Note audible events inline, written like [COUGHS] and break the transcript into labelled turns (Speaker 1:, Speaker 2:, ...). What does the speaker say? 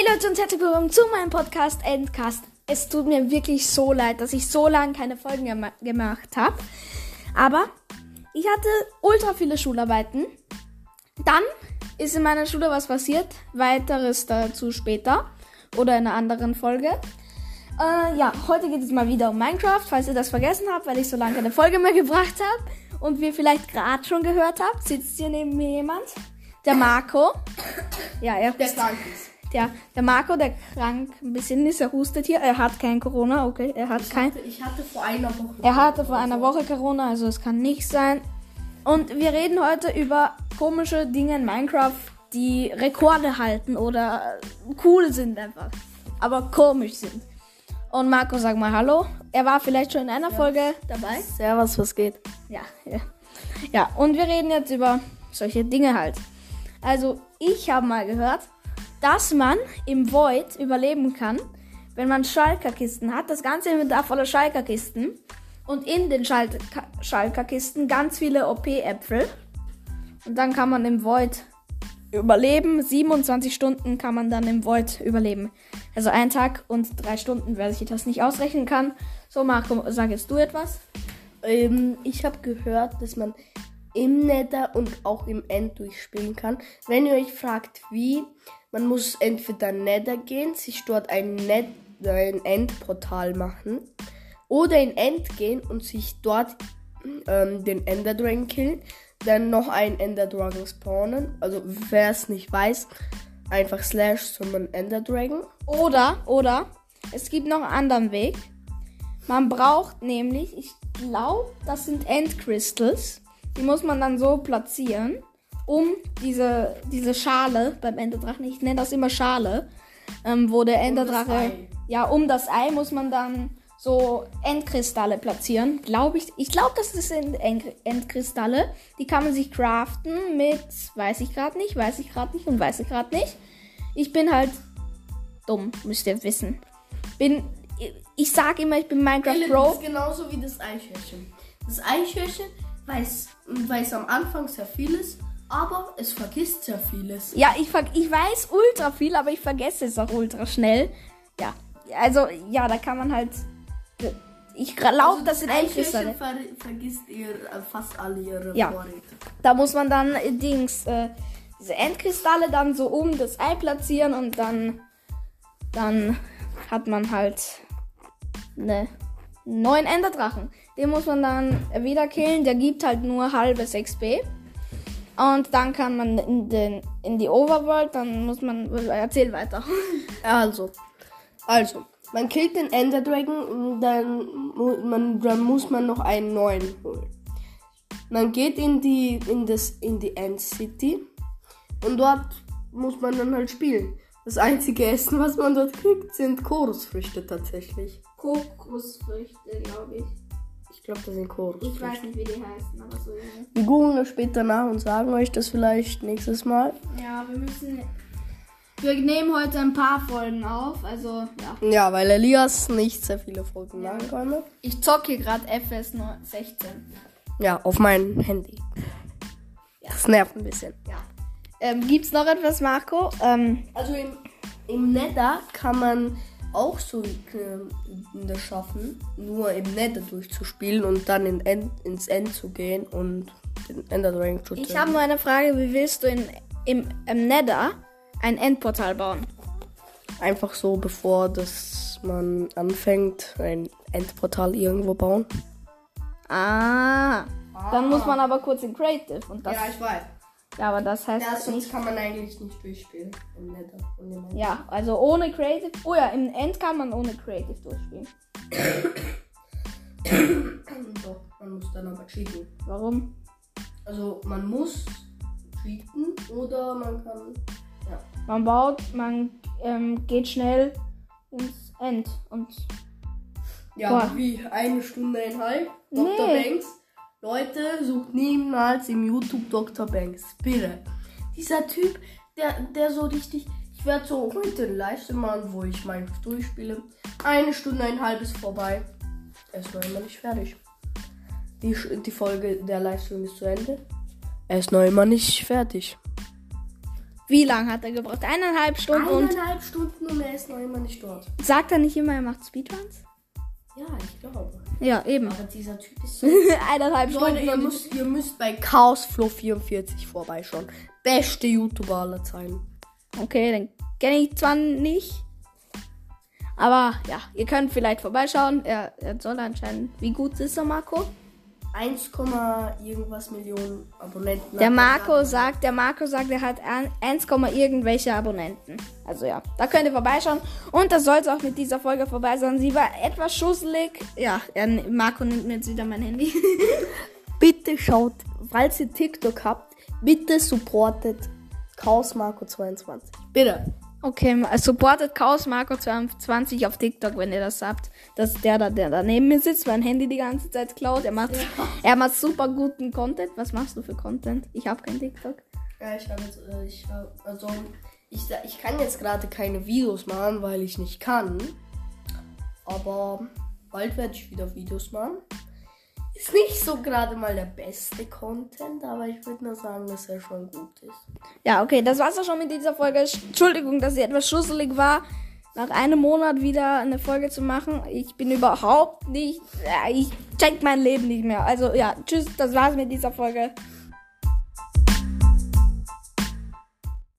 Speaker 1: Hey Leute und herzlich willkommen zu meinem Podcast Endcast. Es tut mir wirklich so leid, dass ich so lange keine Folgen gema gemacht habe. Aber ich hatte ultra viele Schularbeiten. Dann ist in meiner Schule was passiert. Weiteres dazu später oder in einer anderen Folge. Äh, ja, heute geht es mal wieder um Minecraft, falls ihr das vergessen habt, weil ich so lange keine Folge mehr [LAUGHS] gebracht habe. Und wir vielleicht gerade schon gehört habt, sitzt hier neben mir jemand. Der Marco. Ja, er
Speaker 2: Der krank ist.
Speaker 1: Der, der Marco, der krank ein bisschen ist, er hustet hier. Er hat kein Corona, okay. Er hat kein.
Speaker 2: Ich hatte vor einer Woche.
Speaker 1: Er hatte vor einer Woche Corona, also es kann nicht sein. Und wir reden heute über komische Dinge in Minecraft, die Rekorde halten oder cool sind einfach. Aber komisch sind. Und Marco, sag mal Hallo. Er war vielleicht schon in einer Folge dabei.
Speaker 2: Servus, was geht?
Speaker 1: Ja, ja. Ja, und wir reden jetzt über solche Dinge halt. Also, ich habe mal gehört, dass man im Void überleben kann, wenn man Schalkerkisten hat. Das ganze Inventar voller Schalkerkisten. Und in den Schal Schalkerkisten ganz viele OP-Äpfel. Und dann kann man im Void überleben. 27 Stunden kann man dann im Void überleben. Also ein Tag und drei Stunden, wer sich das nicht ausrechnen kann. So, Marco, sag jetzt du etwas.
Speaker 2: Ähm, ich habe gehört, dass man im Nether und auch im End durchspielen kann. Wenn ihr euch fragt, wie, man muss entweder Nether gehen, sich dort ein, Net ein Endportal machen oder in End gehen und sich dort ähm, den Ender Dragon killen, dann noch einen Ender Dragon spawnen. Also wer es nicht weiß, einfach Slash summon Ender Dragon.
Speaker 1: Oder, oder, es gibt noch einen anderen Weg. Man braucht nämlich, ich glaube, das sind Endcrystals. Die muss man dann so platzieren, um diese, diese Schale beim Enderdrachen, ich nenne das immer Schale, ähm, wo der Enderdrache,
Speaker 2: Ei.
Speaker 1: ja, um das Ei muss man dann so Endkristalle platzieren. Glaube ich, ich glaube, das sind End Endkristalle. Die kann man sich craften mit, weiß ich gerade nicht, weiß ich gerade nicht und weiß ich gerade nicht. Ich bin halt dumm, müsst ihr wissen. Bin, ich sag immer, ich bin Minecraft
Speaker 2: Das
Speaker 1: Pro.
Speaker 2: ist genauso wie das Eichhörnchen. Das Eichhörnchen weiß, weiß am Anfang sehr vieles, aber es vergisst sehr vieles.
Speaker 1: Ja, ich, ver ich weiß ultra viel, aber ich vergesse es auch ultra schnell. Ja, also, ja, da kann man halt. Ich glaube,
Speaker 2: Also
Speaker 1: das sind.
Speaker 2: Eichhörnchen ver vergisst ihr äh, fast alle ihre
Speaker 1: Ja.
Speaker 2: Vorräte.
Speaker 1: Da muss man dann äh, Dings, äh, diese Endkristalle dann so um das Ei platzieren und dann, dann hat man halt ne, neuen Enderdrachen. Den muss man dann wieder killen. Der gibt halt nur halbes XP. Und dann kann man in, den, in die Overworld, dann muss man. Erzähl weiter. [LAUGHS]
Speaker 2: Also, also, man killt den Ender Dragon, dann, mu- man, dann muss man noch einen neuen holen. Man geht in die, in das, in die End City und dort muss man dann halt spielen. Das einzige Essen, was man dort kriegt, sind Chorusfrüchte tatsächlich.
Speaker 1: Kokosfrüchte, glaube ich.
Speaker 2: Ich glaube, das sind Chorusfrüchte.
Speaker 1: nicht, wie die heißen, aber so.
Speaker 2: Wir googeln das später nach und sagen euch das vielleicht nächstes Mal.
Speaker 1: Ja, wir müssen. Wir nehmen heute ein paar Folgen auf, also ja.
Speaker 2: Ja, weil Elias nicht sehr viele Folgen machen konnte.
Speaker 1: Ich zocke gerade FS 16.
Speaker 2: Ja, auf mein Handy. Das nervt ein bisschen.
Speaker 1: Ja. Ähm, gibt's noch etwas, Marco? Ähm,
Speaker 2: Also im, im Nether kann man auch so das schaffen, nur im Nether durchzuspielen und dann in End, ins End zu gehen und den Ender Dragon zu
Speaker 1: ich
Speaker 2: töten.
Speaker 1: habe nur eine Frage. Wie willst du in, im, im Nether ein Endportal bauen?
Speaker 2: Einfach so, bevor das man anfängt, ein Endportal irgendwo bauen.
Speaker 1: Ah. Dann muss man aber kurz in Creative. Und das, ja,
Speaker 2: ich weiß.
Speaker 1: Aber das heißt
Speaker 2: Ja,
Speaker 1: nicht.
Speaker 2: sonst kann man eigentlich nicht durchspielen im Nether. Im.
Speaker 1: Ja, also ohne Creative. Oh ja, im End kann man ohne Creative durchspielen. [COUGHS]
Speaker 2: Doch, man muss dann aber cheaten.
Speaker 1: Warum?
Speaker 2: Also man muss cheaten oder man kann. Ja.
Speaker 1: Man baut, man ähm, geht schnell ins End und
Speaker 2: Ja,
Speaker 1: Boah.
Speaker 2: wie eine Stunde einhalb. Dr.
Speaker 1: Nee.
Speaker 2: Banks. Leute, sucht niemals im YouTube Dr. Banks. Bitte. Dieser Typ, der, der so richtig. Ich werde so heute einen Livestream machen, wo ich Minecraft durchspiele. Eine Stunde, einhalb ist vorbei. Er ist noch immer nicht fertig. Die, die Folge der Livestream ist zu Ende. Er ist noch immer nicht fertig.
Speaker 1: Wie lange hat er gebraucht? Eineinhalb Stunden und
Speaker 2: Eineinhalb Stunden und er ist noch immer nicht dort.
Speaker 1: sagt er nicht immer, er macht Speedruns?
Speaker 2: Ja, ich glaube.
Speaker 1: Ja, eben.
Speaker 2: Aber dieser Typ ist [LAUGHS] so.
Speaker 1: Eineinhalb
Speaker 2: Leute,
Speaker 1: Stunden.
Speaker 2: ihr müsst, ihr müsst bei Chaosflow44 vorbeischauen. Beste YouTuber aller Zeiten.
Speaker 1: Okay, den kenne ich zwar nicht. Aber ja, ihr könnt vielleicht vorbeischauen. Er, er soll anscheinend. Wie gut ist er, Marco?
Speaker 2: 1, irgendwas Millionen Abonnenten.
Speaker 1: Der
Speaker 2: er
Speaker 1: Marco sagt, der Marco sagt, er hat ein- 1, irgendwelche Abonnenten. Also ja, da könnt ihr vorbeischauen. Und das soll es auch mit dieser Folge vorbei sein. Sie war etwas schusselig. Ja, Marco nimmt mir jetzt wieder mein Handy. [LAUGHS]
Speaker 2: Bitte schaut, falls ihr TikTok habt, bitte supportet Chaos Marco 22. Bitte.
Speaker 1: Okay, supportet Chaos Marco 22 auf TikTok, wenn ihr das habt. Das ist der da, der da neben mir sitzt, mein Handy die ganze Zeit klaut. Er macht, er macht super guten Content. Was machst du für Content? Ich habe kein TikTok.
Speaker 2: Ja, ich habe jetzt, äh, ich habe, also, ich, ich kann jetzt gerade keine Videos machen, weil ich nicht kann. Aber bald werde ich wieder Videos machen. Ist nicht so gerade mal der beste Content, aber ich würde nur sagen, dass er schon gut ist.
Speaker 1: Ja, okay, das war's auch schon mit dieser Folge. Entschuldigung, dass sie etwas schusselig war. Nach einem Monat wieder eine Folge zu machen. Ich bin überhaupt nicht. Ja, ich check mein Leben nicht mehr. Also ja, tschüss, das war's mit dieser Folge.